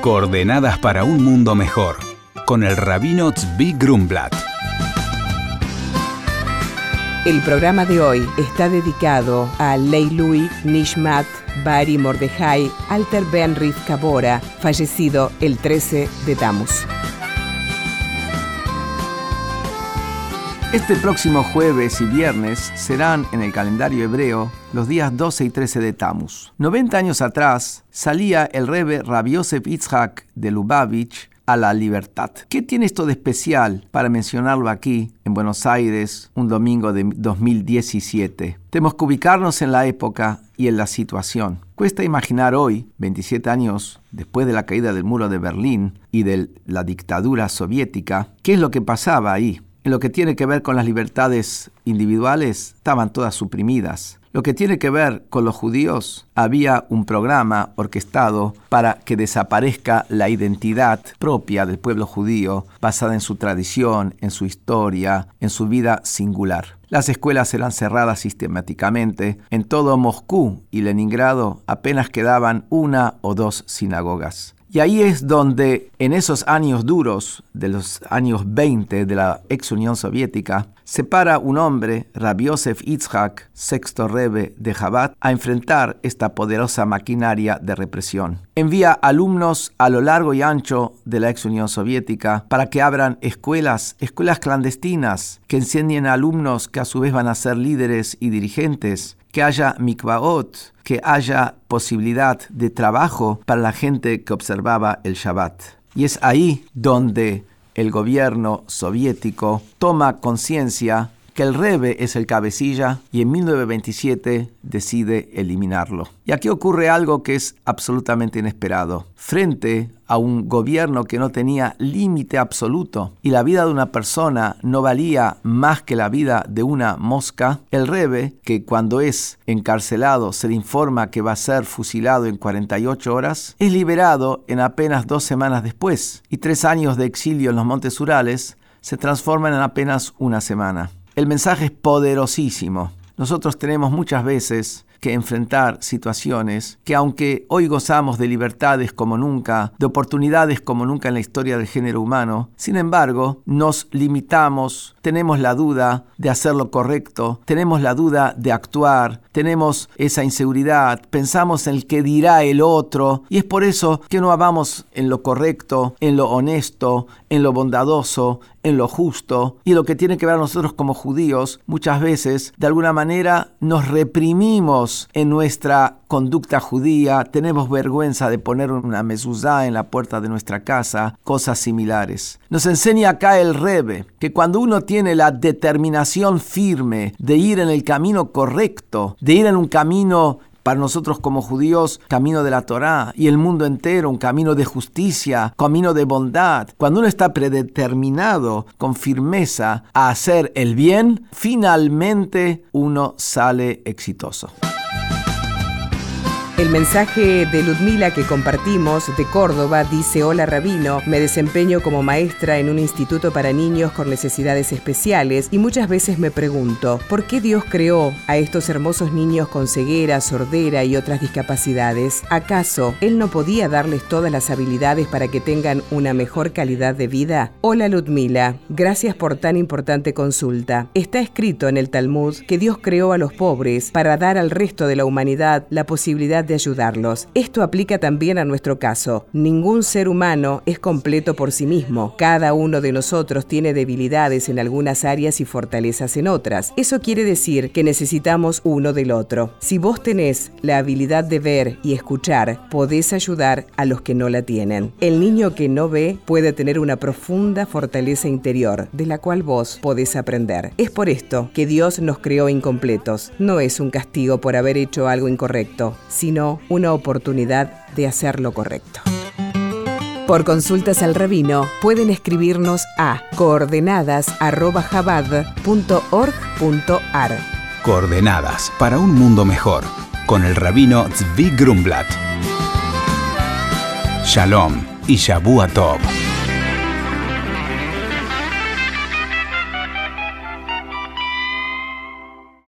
Coordenadas para un mundo mejor, con el rabino Tzvi Grumblat. El programa de hoy está dedicado a Leilui Nishmat Bari Mordejai Alter Ben Rivka Bora, fallecido el 13 de Tammuz. Este próximo jueves y viernes serán en el calendario hebreo los días 12 y 13 de Tammuz. 90 años atrás salía el rebe Rabbi Itzhak de Lubavitch a la libertad. ¿Qué tiene esto de especial para mencionarlo aquí en Buenos Aires un domingo de 2017? Tenemos que ubicarnos en la época y en la situación. Cuesta imaginar hoy, 27 años después de la caída del muro de Berlín y de la dictadura soviética, qué es lo que pasaba ahí. En lo que tiene que ver con las libertades individuales, estaban todas suprimidas. Lo que tiene que ver con los judíos, había un programa orquestado para que desaparezca la identidad propia del pueblo judío, basada en su tradición, en su historia, en su vida singular. Las escuelas eran cerradas sistemáticamente. En todo Moscú y Leningrado apenas quedaban una o dos sinagogas. Y ahí es donde en esos años duros, de los años 20 de la ex Unión Soviética, se para un hombre, Rabbi Yosef Itzhak, sexto rebe de Jabat, a enfrentar esta poderosa maquinaria de represión. Envía alumnos a lo largo y ancho de la ex Unión Soviética para que abran escuelas, escuelas clandestinas, que enseñen a alumnos que a su vez van a ser líderes y dirigentes, que haya mikvaot, que haya posibilidad de trabajo para la gente que observaba el Shabbat. Y es ahí donde el gobierno soviético toma conciencia que el Rebe es el cabecilla y en 1927 decide eliminarlo. Y aquí ocurre algo que es absolutamente inesperado. Frente a un gobierno que no tenía límite absoluto y la vida de una persona no valía más que la vida de una mosca, el Rebe, que cuando es encarcelado se le informa que va a ser fusilado en 48 horas, es liberado en apenas dos semanas después y tres años de exilio en los Montes Urales se transforman en apenas una semana. El mensaje es poderosísimo. Nosotros tenemos muchas veces que enfrentar situaciones que aunque hoy gozamos de libertades como nunca, de oportunidades como nunca en la historia del género humano, sin embargo nos limitamos, tenemos la duda de hacer lo correcto, tenemos la duda de actuar, tenemos esa inseguridad, pensamos en el que dirá el otro y es por eso que no vamos en lo correcto, en lo honesto, en lo bondadoso, en lo justo y lo que tiene que ver a nosotros como judíos, muchas veces de alguna manera nos reprimimos en nuestra conducta judía, tenemos vergüenza de poner una mezuzá en la puerta de nuestra casa, cosas similares. Nos enseña acá el Rebe que cuando uno tiene la determinación firme de ir en el camino correcto, de ir en un camino para nosotros como judíos, camino de la Torá y el mundo entero, un camino de justicia, camino de bondad. Cuando uno está predeterminado con firmeza a hacer el bien, finalmente uno sale exitoso. El mensaje de Ludmila que compartimos de Córdoba dice, hola Rabino, me desempeño como maestra en un instituto para niños con necesidades especiales y muchas veces me pregunto, ¿por qué Dios creó a estos hermosos niños con ceguera, sordera y otras discapacidades? ¿Acaso Él no podía darles todas las habilidades para que tengan una mejor calidad de vida? Hola Ludmila, gracias por tan importante consulta. Está escrito en el Talmud que Dios creó a los pobres para dar al resto de la humanidad la posibilidad de ayudarlos. Esto aplica también a nuestro caso. Ningún ser humano es completo por sí mismo. Cada uno de nosotros tiene debilidades en algunas áreas y fortalezas en otras. Eso quiere decir que necesitamos uno del otro. Si vos tenés la habilidad de ver y escuchar, podés ayudar a los que no la tienen. El niño que no ve puede tener una profunda fortaleza interior, de la cual vos podés aprender. Es por esto que Dios nos creó incompletos. No es un castigo por haber hecho algo incorrecto, sino una oportunidad de hacer lo correcto. Por consultas al rabino pueden escribirnos a coordenadas.jabad.org.ar. Coordenadas para un mundo mejor con el rabino Zvi Grumblat. Shalom y Shabu Tov.